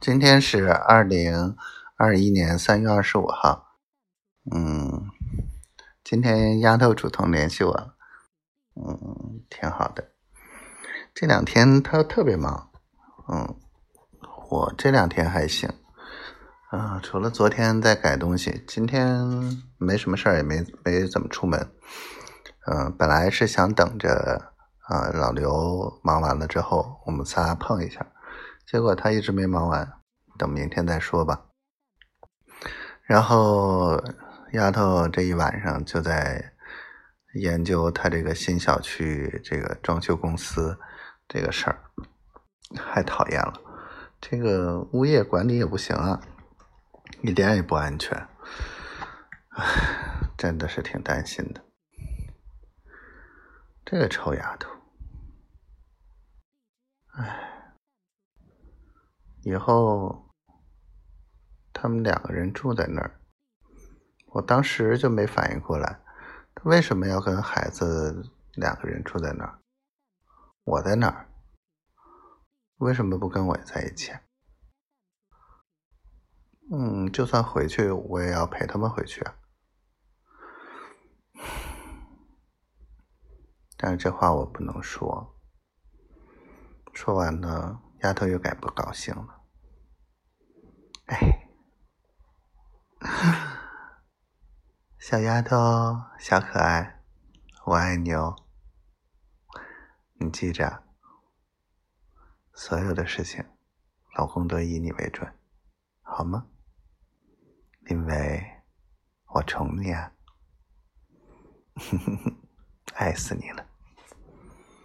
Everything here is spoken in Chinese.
今天是二零二一年三月二十五号，嗯，今天丫头主动联系我，嗯，挺好的。这两天她特别忙，嗯，我这两天还行，啊，除了昨天在改东西，今天没什么事儿，也没没怎么出门。嗯，本来是想等着啊老刘忙完了之后，我们仨碰一下。结果他一直没忙完，等明天再说吧。然后丫头这一晚上就在研究他这个新小区这个装修公司这个事儿，太讨厌了。这个物业管理也不行啊，一点也不安全，唉，真的是挺担心的。这个臭丫头，唉。以后他们两个人住在那儿，我当时就没反应过来，他为什么要跟孩子两个人住在那儿？我在哪儿？为什么不跟我在一起？嗯，就算回去，我也要陪他们回去啊。但是这话我不能说，说完了。丫头又该不高兴了，哎，小丫头，小可爱，我爱你哦。你记着，所有的事情，老公都以你为准，好吗？因为我宠你啊，爱死你了。